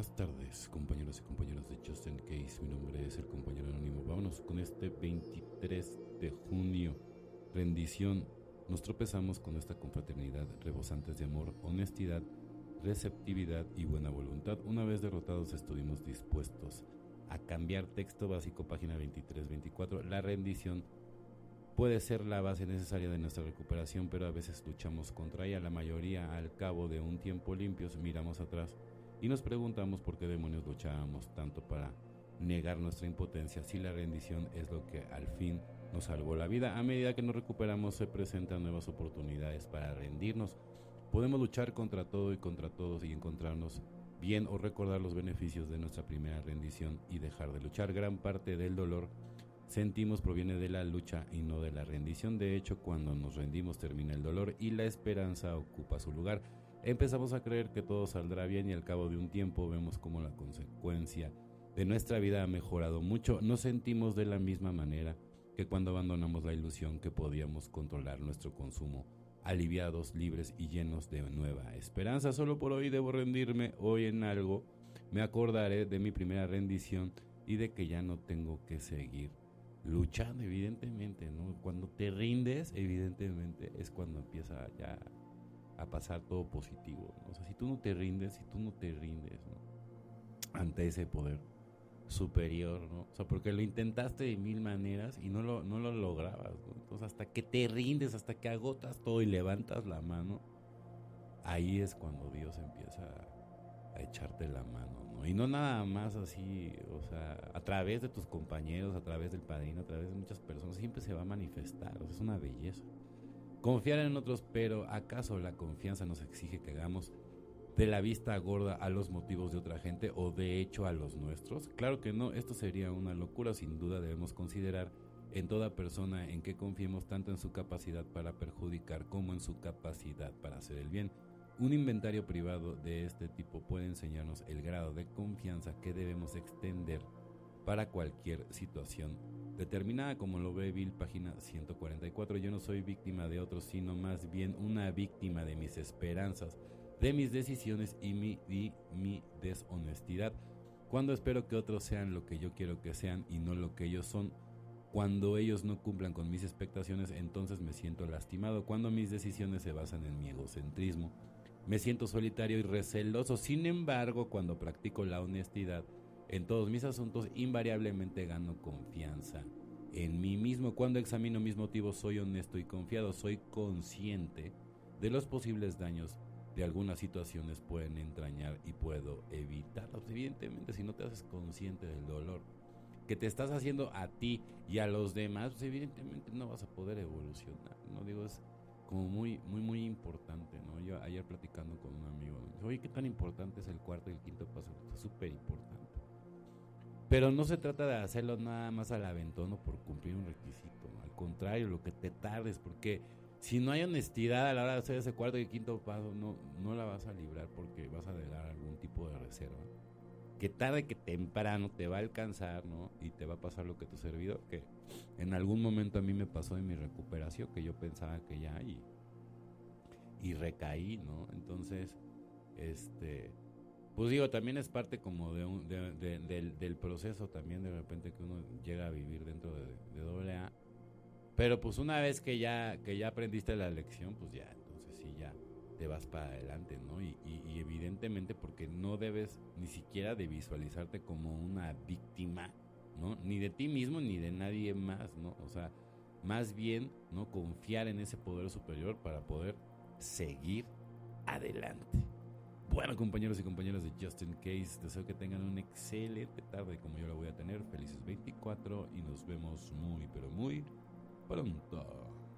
buenas tardes, compañeros y compañeras de Justin Case. Mi nombre es el compañero anónimo. Vámonos con este 23 de junio. Rendición. Nos tropezamos con esta confraternidad, rebosantes de amor, honestidad, receptividad y buena voluntad. Una vez derrotados, estuvimos dispuestos a cambiar texto básico, página 23-24. La rendición puede ser la base necesaria de nuestra recuperación, pero a veces luchamos contra ella. La mayoría, al cabo de un tiempo limpios, miramos atrás y nos preguntamos por qué demonios luchábamos tanto para negar nuestra impotencia si la rendición es lo que al fin nos salvó la vida. A medida que nos recuperamos se presentan nuevas oportunidades para rendirnos. Podemos luchar contra todo y contra todos y encontrarnos bien o recordar los beneficios de nuestra primera rendición y dejar de luchar. Gran parte del dolor sentimos proviene de la lucha y no de la rendición. De hecho, cuando nos rendimos termina el dolor y la esperanza ocupa su lugar. Empezamos a creer que todo saldrá bien y al cabo de un tiempo vemos como la consecuencia de nuestra vida ha mejorado mucho. Nos sentimos de la misma manera que cuando abandonamos la ilusión que podíamos controlar nuestro consumo, aliviados, libres y llenos de nueva esperanza. Solo por hoy debo rendirme, hoy en algo me acordaré de mi primera rendición y de que ya no tengo que seguir luchando, evidentemente. Cuando te rindes, evidentemente, es cuando empieza ya a pasar todo positivo. O sea, si tú no te rindes, si tú no te rindes ante ese poder superior, ¿no? O sea, porque lo intentaste de mil maneras y no lo, no lo lograbas, Entonces, hasta que te rindes, hasta que agotas todo y levantas la mano, ahí es cuando Dios empieza a, echarte la mano, ¿no? Y no nada más así, o sea, a través de tus compañeros, a través del padrino, a través de muchas personas, siempre se va a manifestar, o sea, es una belleza. Confiar en otros, pero ¿acaso la confianza nos exige que hagamos de la vista gorda a los motivos de otra gente o de hecho a los nuestros? Claro que no, esto sería una locura, sin duda debemos considerar en toda persona en que confiemos tanto en su capacidad para perjudicar como en su capacidad para hacer el bien. Un inventario privado de este tipo puede enseñarnos el grado de confianza que debemos extender para cualquier situación determinada como lo ve Bill, página 144. Yo no soy víctima de otros, sino más bien una víctima de mis esperanzas, de mis decisiones y mi, mi deshonestidad. Cuando espero que otros sean lo que yo quiero que sean y no lo que ellos son, cuando ellos no cumplan con mis expectaciones, entonces me siento lastimado. Cuando mis decisiones se basan en mi egocentrismo, me siento solitario y receloso. Sin embargo, cuando practico la honestidad, en todos mis asuntos, invariablemente gano confianza en mí mismo. Cuando examino mis motivos, soy honesto y confiado, soy consciente de los posibles daños de algunas situaciones pueden entrañar y puedo evitarlos. Evidentemente, si no te haces consciente del dolor que te estás haciendo a ti y a los demás, pues evidentemente no vas a poder evolucionar. No digo, es como muy, muy, muy importante, ¿no? Yo ayer platicando con un amigo, me dice, oye, ¿qué tan importante es el cuarto y el quinto paso? Es súper importante. Pero no se trata de hacerlo nada más al aventón o por cumplir un requisito. Al contrario, lo que te tardes, porque si no hay honestidad a la hora de hacer ese cuarto y quinto paso, no, no la vas a librar porque vas a dejar algún tipo de reserva. Que tarde que temprano te va a alcanzar, ¿no? Y te va a pasar lo que tu servidor, que en algún momento a mí me pasó en mi recuperación, que yo pensaba que ya, y, y recaí, ¿no? Entonces, este pues digo, también es parte como de, un, del, proceso también de repente que uno llega a vivir dentro de, doble A. Pero pues una vez que ya, que ya aprendiste la lección, pues ya, entonces sí, ya te vas para adelante, ¿no? Y, y, evidentemente porque no debes ni siquiera de visualizarte como una víctima, ¿no? Ni de ti mismo ni de nadie más, ¿no? O sea, más bien, ¿no? Confiar en ese poder superior para poder seguir adelante. Bueno, compañeros y compañeras de Justin Case, deseo que tengan una excelente tarde como yo la voy a tener. Felices 24 y nos vemos muy, pero muy pronto.